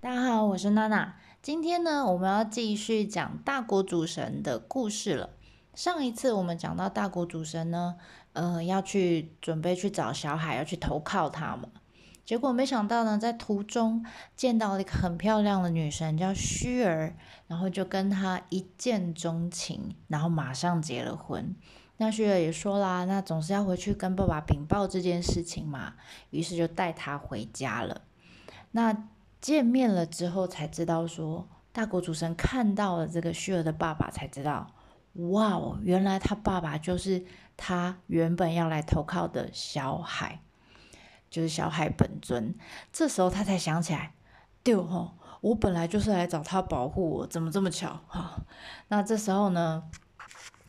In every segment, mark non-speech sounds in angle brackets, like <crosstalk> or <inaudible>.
大家好，我是娜娜。今天呢，我们要继续讲大国主神的故事了。上一次我们讲到大国主神呢，呃，要去准备去找小海，要去投靠他嘛。结果没想到呢，在途中见到了一个很漂亮的女神，叫虚儿，然后就跟她一见钟情，然后马上结了婚。那虚儿也说啦，那总是要回去跟爸爸禀报这件事情嘛，于是就带他回家了。那见面了之后才知道，说大国主神看到了这个旭儿的爸爸，才知道，哇哦，原来他爸爸就是他原本要来投靠的小海，就是小海本尊。这时候他才想起来，对哦，我本来就是来找他保护我，怎么这么巧哈？<laughs> 那这时候呢，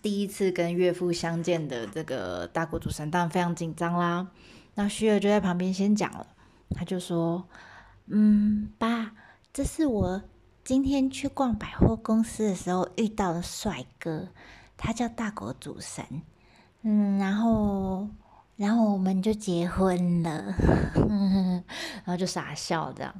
第一次跟岳父相见的这个大国主神当然非常紧张啦。那旭儿就在旁边先讲了，他就说。嗯，爸，这是我今天去逛百货公司的时候遇到的帅哥，他叫大国主神。嗯，然后，然后我们就结婚了，<laughs> 然后就傻笑这样。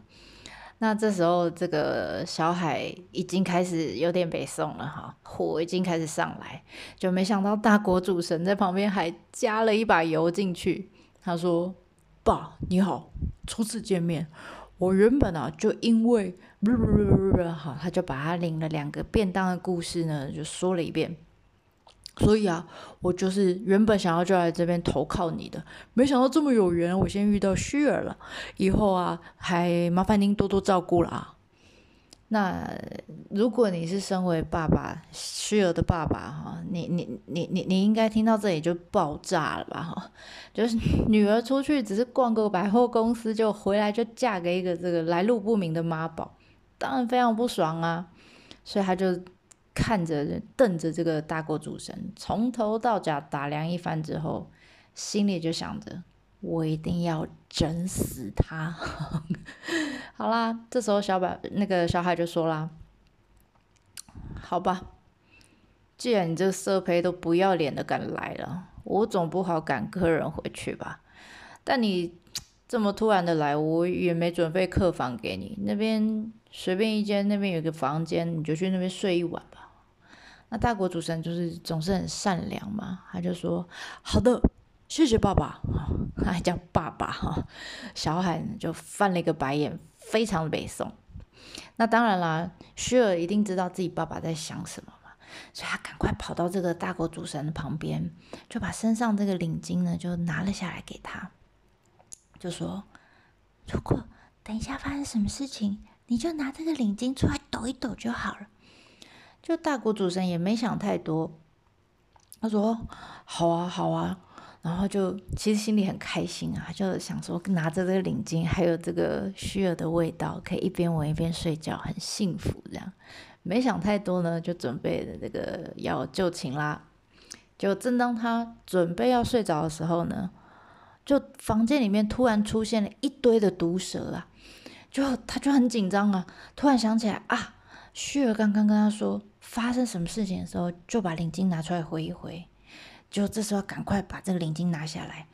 那这时候，这个小海已经开始有点北宋了哈，火已经开始上来，就没想到大国主神在旁边还加了一把油进去。他说：“爸，你好，初次见面。”我原本啊，就因为不不不不不好，他就把他领了两个便当的故事呢，就说了一遍。所以啊，我就是原本想要就来这边投靠你的，没想到这么有缘，我先遇到虚儿了。以后啊，还麻烦您多多照顾了啊。那如果你是身为爸爸虚儿的爸爸哈，你你你你你应该听到这里就爆炸了吧哈？就是女儿出去只是逛个百货公司，就回来就嫁给一个这个来路不明的妈宝，当然非常不爽啊！所以他就看着瞪着这个大国主神，从头到脚打量一番之后，心里就想着。我一定要整死他！<laughs> 好啦，这时候小白那个小海就说啦：“好吧，既然你这个色胚都不要脸的敢来了，我总不好赶客人回去吧？但你这么突然的来，我也没准备客房给你，那边随便一间，那边有个房间，你就去那边睡一晚吧。”那大国主神就是总是很善良嘛，他就说：“好的。”谢谢 <laughs> 爸爸，还叫爸爸哈。小海就翻了一个白眼，非常的北宋。那当然啦，虚儿一定知道自己爸爸在想什么嘛，所以他赶快跑到这个大国主神的旁边，就把身上这个领巾呢就拿了下来给他，就说：“如果等一下发生什么事情，你就拿这个领巾出来抖一抖就好了。”就大国主神也没想太多，他说：“好啊，好啊。”然后就其实心里很开心啊，就想说拿着这个领巾，还有这个虚儿的味道，可以一边闻一边睡觉，很幸福这样。没想太多呢，就准备了这个要就寝啦。就正当他准备要睡着的时候呢，就房间里面突然出现了一堆的毒蛇啊！就他就很紧张啊，突然想起来啊，虚儿刚刚跟他说发生什么事情的时候，就把领巾拿出来挥一挥。就这时候，赶快把这个领巾拿下来，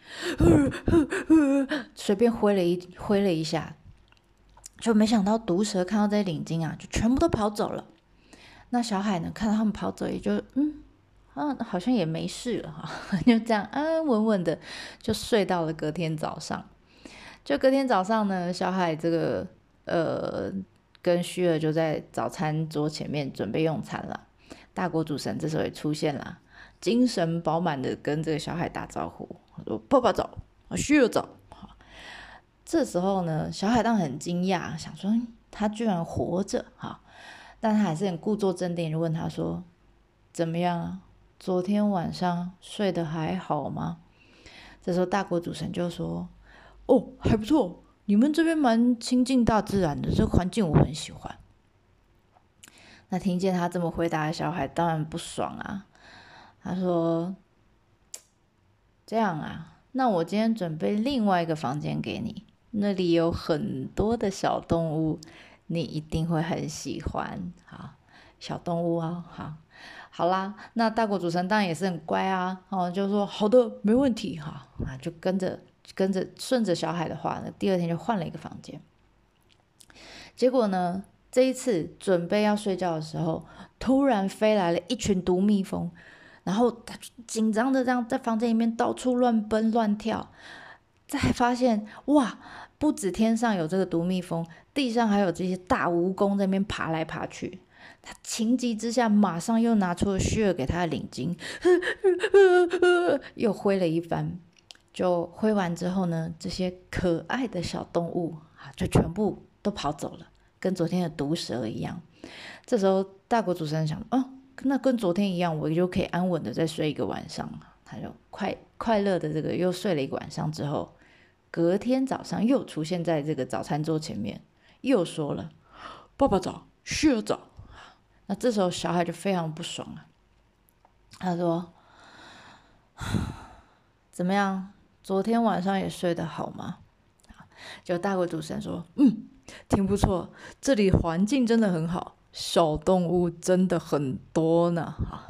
<laughs> 随便挥了一挥了一下，就没想到毒蛇看到这领巾啊，就全部都跑走了。那小海呢，看到他们跑走，也就嗯，啊，好像也没事了哈，<laughs> 就这样安安稳稳的就睡到了隔天早上。就隔天早上呢，小海这个呃，跟虚儿就在早餐桌前面准备用餐了。大国主神这时候也出现了。精神饱满的跟这个小海打招呼，说：“爸爸早，需要早。”这时候呢，小海当很惊讶，想说他居然活着哈，但他还是很故作镇定，就问他说：“怎么样啊？昨天晚上睡得还好吗？”这时候大国主神就说：“哦，还不错，你们这边蛮亲近大自然的，这环境我很喜欢。”那听见他这么回答的小海当然不爽啊。他说：“这样啊，那我今天准备另外一个房间给你，那里有很多的小动物，你一定会很喜欢。好，小动物啊，好，好啦，那大国主神当然也是很乖啊，哦，就说好的，没问题哈，啊，就跟着跟着顺着小海的话，那第二天就换了一个房间。结果呢，这一次准备要睡觉的时候，突然飞来了一群毒蜜蜂，然后他紧张的这样在房间里面到处乱奔乱跳，再发现哇，不止天上有这个毒蜜蜂，地上还有这些大蜈蚣在那边爬来爬去。他情急之下，马上又拿出了虚儿给他的领巾，<laughs> 又挥了一番。就挥完之后呢，这些可爱的小动物啊，就全部都跑走了，跟昨天的毒蛇一样。这时候大国主持人想，哦，那跟昨天一样，我就可以安稳的再睡一个晚上他就快快乐的这个又睡了一个晚上之后，隔天早上又出现在这个早餐桌前面，又说了：“爸爸早，旭儿早。”那这时候小孩就非常不爽了，他说：“怎么样？昨天晚上也睡得好吗？”就大国主持人说：“嗯，挺不错，这里环境真的很好，小动物真的很多呢。”啊，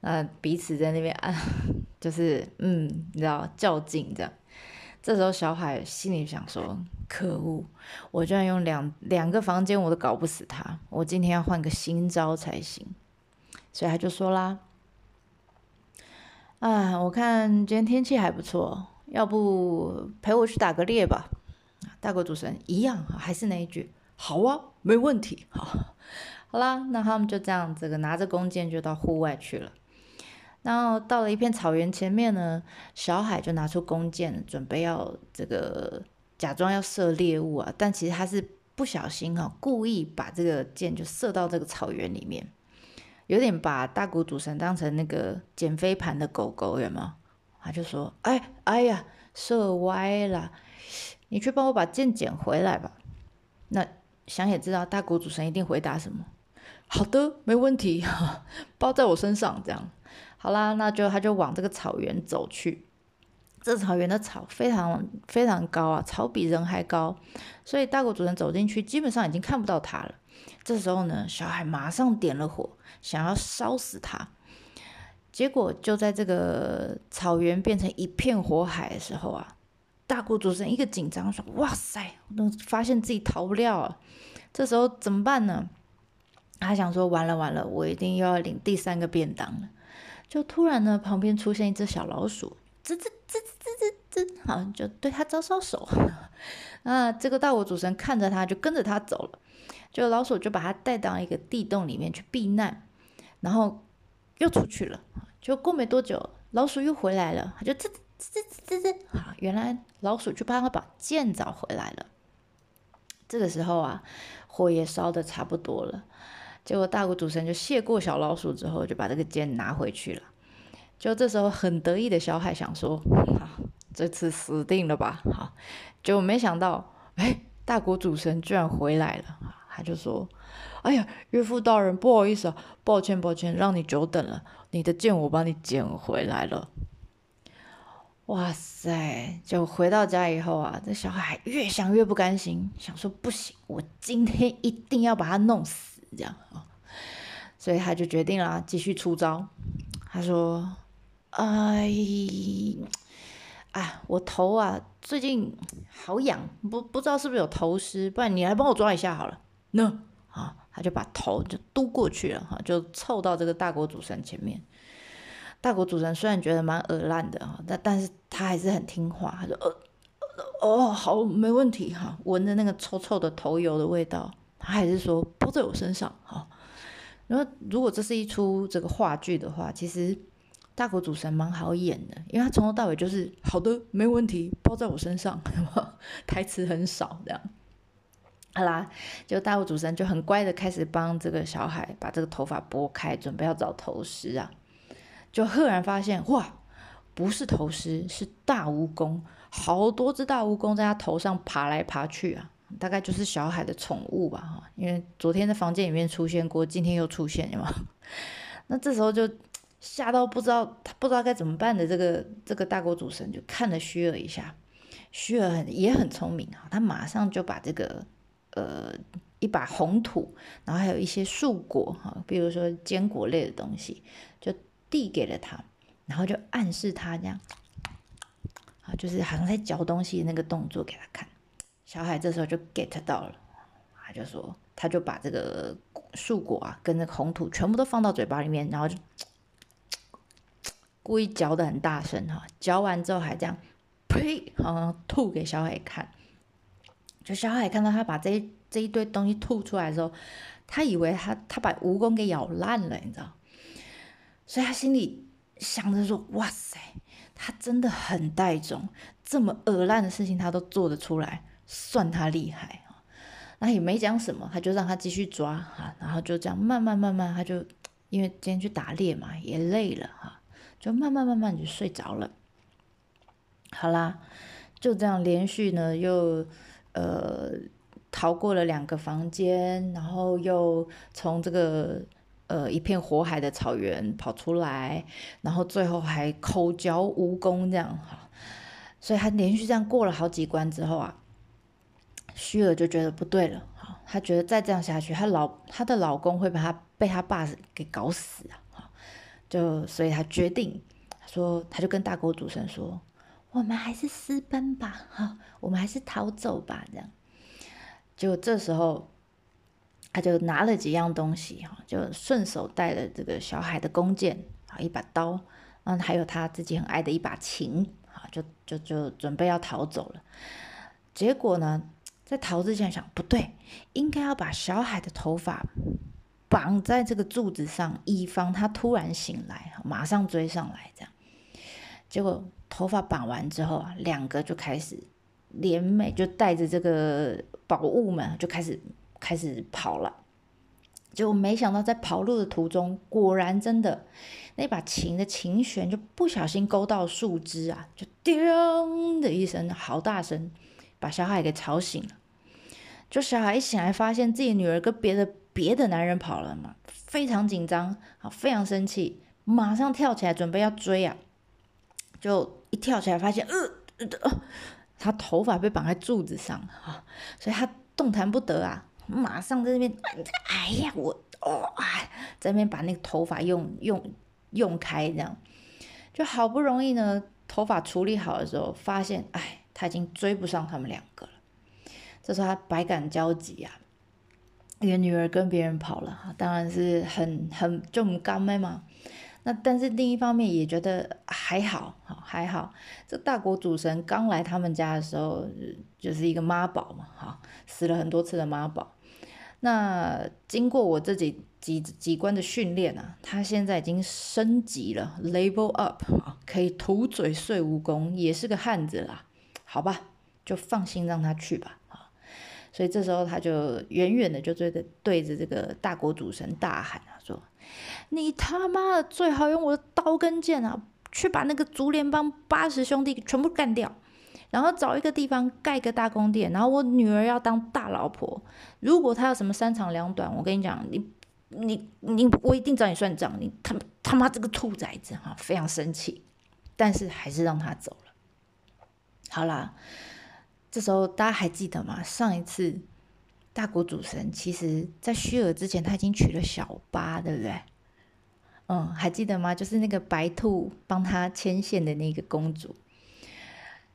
那彼此在那边啊，<laughs> 就是嗯，你知道较劲这样。这时候小海心里想说。可恶！我居然用两两个房间，我都搞不死他。我今天要换个新招才行。所以他就说啦：“啊，我看今天天气还不错，要不陪我去打个猎吧？”大国主持人一样，还是那一句：“好啊，没问题。”好，<laughs> 好啦，那他们就这样，这个拿着弓箭就到户外去了。然后到了一片草原前面呢，小海就拿出弓箭，准备要这个。假装要射猎物啊，但其实他是不小心哈，故意把这个箭就射到这个草原里面，有点把大谷主神当成那个捡飞盘的狗狗，有没有？他就说：“哎哎呀，射歪了，你去帮我把箭捡回来吧。”那想也知道大谷主神一定回答什么：“好的，没问题，<laughs> 包在我身上。”这样好啦，那就他就往这个草原走去。这草原的草非常非常高啊，草比人还高，所以大国主人走进去，基本上已经看不到他了。这时候呢，小海马上点了火，想要烧死他。结果就在这个草原变成一片火海的时候啊，大国主人一个紧张说：“哇塞，我都发现自己逃不掉了。”这时候怎么办呢？他想说：“完了完了，我一定又要领第三个便当了。”就突然呢，旁边出现一只小老鼠。吱吱吱吱吱吱，好，就对他招招手。<laughs> 那这个大我主神看着他，就跟着他走了。就老鼠就把他带到一个地洞里面去避难，然后又出去了。就过没多久，老鼠又回来了，他就吱吱吱吱吱，好，原来老鼠去帮他把剑找回来了。这个时候啊，火也烧的差不多了。结果大国主神就谢过小老鼠之后，就把这个剑拿回去了。就这时候，很得意的小海想说：“好，这次死定了吧？”好，结果没想到，哎，大国主神居然回来了。他就说：“哎呀，岳父大人，不好意思啊，抱歉抱歉，让你久等了。你的剑我帮你捡回来了。”哇塞！就回到家以后啊，这小海越想越不甘心，想说：“不行，我今天一定要把他弄死。”这样啊，所以他就决定了继续出招。他说。哎，啊，我头啊，最近好痒，不不知道是不是有头虱，不然你来帮我抓一下好了。那啊，他就把头就嘟过去了，哈，就凑到这个大国主神前面。大国主神虽然觉得蛮恶烂的哈，但但是他还是很听话，他说呃哦好，没问题哈。闻着那个臭臭的头油的味道，还是说包在我身上哈。然后如果这是一出这个话剧的话，其实。大国主神蛮好演的，因为他从头到尾就是好的，没问题，包在我身上，<laughs> 台词很少这样。好啦，就大国主神就很乖的开始帮这个小孩把这个头发拨开，准备要找头虱啊。就赫然发现，哇，不是头虱，是大蜈蚣，好多只大蜈蚣在他头上爬来爬去啊，大概就是小海的宠物吧哈。因为昨天在房间里面出现过，今天又出现，了嘛？<laughs> 那这时候就。吓到不知道他不知道该怎么办的这个这个大国主神就看了虚儿一下，虚儿很也很聪明啊，他马上就把这个呃一把红土，然后还有一些树果哈，比如说坚果类的东西，就递给了他，然后就暗示他这样，啊，就是好像在嚼东西那个动作给他看。小海这时候就 get 到了，他就说，他就把这个树果啊跟那个红土全部都放到嘴巴里面，然后就故意嚼的很大声哈，嚼完之后还这样呸，好像吐给小海看。就小海看到他把这这一堆东西吐出来的时候，他以为他他把蜈蚣给咬烂了，你知道？所以他心里想着说：“哇塞，他真的很带种，这么恶烂的事情他都做得出来，算他厉害啊！”那也没讲什么，他就让他继续抓哈，然后就这样慢慢慢慢，他就因为今天去打猎嘛，也累了哈，就慢慢慢慢就睡着了。好啦，就这样连续呢又呃逃过了两个房间，然后又从这个。呃，一片火海的草原跑出来，然后最后还口嚼蜈蚣这样哈，所以他连续这样过了好几关之后啊，虚儿就觉得不对了哈，他觉得再这样下去，他老他的老公会把他被他爸给搞死啊哈，就所以他决定说，他就跟大国主神说，我们还是私奔吧哈，我们还是逃走吧这样，就这时候。他就拿了几样东西哈，就顺手带了这个小海的弓箭啊，一把刀，嗯，还有他自己很爱的一把琴啊，就就就准备要逃走了。结果呢，在逃之前想不对，应该要把小海的头发绑在这个柱子上，以防他突然醒来，马上追上来这样。结果头发绑完之后啊，两个就开始联袂，就带着这个宝物们就开始。开始跑了，结果没想到在跑路的途中，果然真的那把琴的琴弦就不小心勾到树枝啊，就叮的一声，好大声，把小海给吵醒了。就小海一醒来，发现自己女儿跟别的别的男人跑了嘛，非常紧张啊，非常生气，马上跳起来准备要追啊，就一跳起来发现，呃，他头发被绑在柱子上啊，所以他动弹不得啊。马上在那边，哎呀，我哦，在那边把那个头发用用用开，这样就好不容易呢，头发处理好的时候，发现哎，他已经追不上他们两个了。这时候他百感交集啊，因为女儿跟别人跑了哈，当然是很很就很干妹嘛。那但是另一方面也觉得还好，还好。这大国主神刚来他们家的时候，就是一个妈宝嘛，哈，死了很多次的妈宝。那经过我这几几几关的训练啊，他现在已经升级了，level up 啊，可以吐嘴碎蜈蚣，也是个汉子啦。好吧，就放心让他去吧啊。所以这时候他就远远的就对着对着这个大国主神大喊啊，说：“你他妈的最好用我的刀跟剑啊，去把那个竹联帮八十兄弟全部干掉。”然后找一个地方盖个大宫殿，然后我女儿要当大老婆。如果她有什么三长两短，我跟你讲，你你你，我一定找你算账。你他他妈这个兔崽子哈，非常生气，但是还是让他走了。好啦，这时候大家还记得吗？上一次大国主神其实在虚儿之前，他已经娶了小八，对不对？嗯，还记得吗？就是那个白兔帮他牵线的那个公主。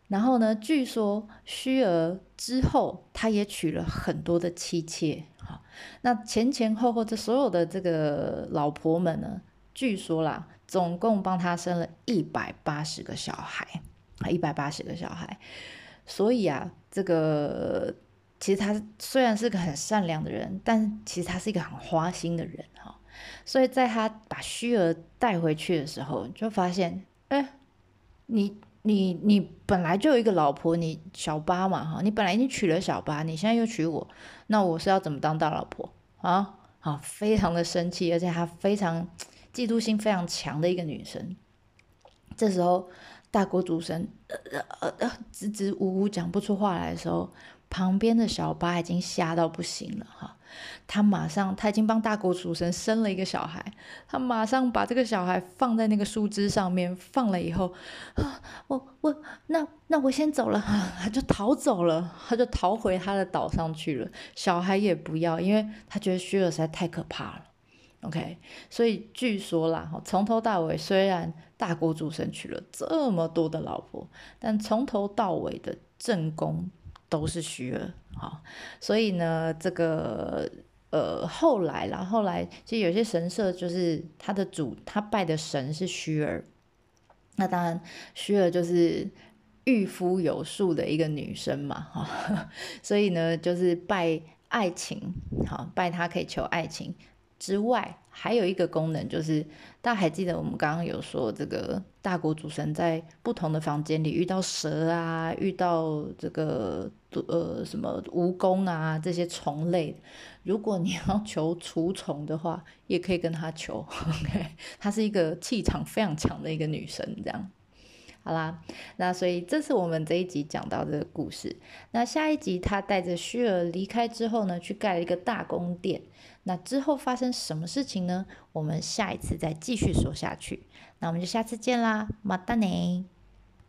然后呢？据说虚儿之后，他也娶了很多的妻妾。哈，那前前后后这所有的这个老婆们呢？据说啦，总共帮他生了一百八十个小孩，一百八十个小孩。所以啊，这个其实他虽然是个很善良的人，但其实他是一个很花心的人哈。所以在他把虚儿带回去的时候，就发现，哎，你。你你本来就有一个老婆，你小八嘛哈，你本来已经娶了小八，你现在又娶我，那我是要怎么当大老婆啊？啊，非常的生气，而且他非常嫉妒心非常强的一个女生。这时候大国主神呃呃呃支支吾吾讲不出话来的时候，旁边的小八已经吓到不行了哈。他马上，他已经帮大国主神生了一个小孩，他马上把这个小孩放在那个树枝上面，放了以后，啊，我我那那我先走了，他就逃走了，他就逃回他的岛上去了。小孩也不要，因为他觉得虚儿实在太可怕了。OK，所以据说啦，从头到尾，虽然大国主神娶了这么多的老婆，但从头到尾的正宫都是虚儿，好，所以呢，这个呃后来啦，后来其实有些神社就是他的主他拜的神是虚儿，那当然虚儿就是御夫有术的一个女生嘛，哈，<laughs> 所以呢就是拜爱情，好拜她可以求爱情。之外，还有一个功能就是，大家还记得我们刚刚有说，这个大国主神在不同的房间里遇到蛇啊，遇到这个呃什么蜈蚣啊这些虫类，如果你要求除虫的话，也可以跟他求。OK，她是一个气场非常强的一个女神，这样。好啦，那所以这是我们这一集讲到的故事。那下一集他带着虚儿离开之后呢，去盖了一个大宫殿。那之后发生什么事情呢？我们下一次再继续说下去。那我们就下次见啦，马达内。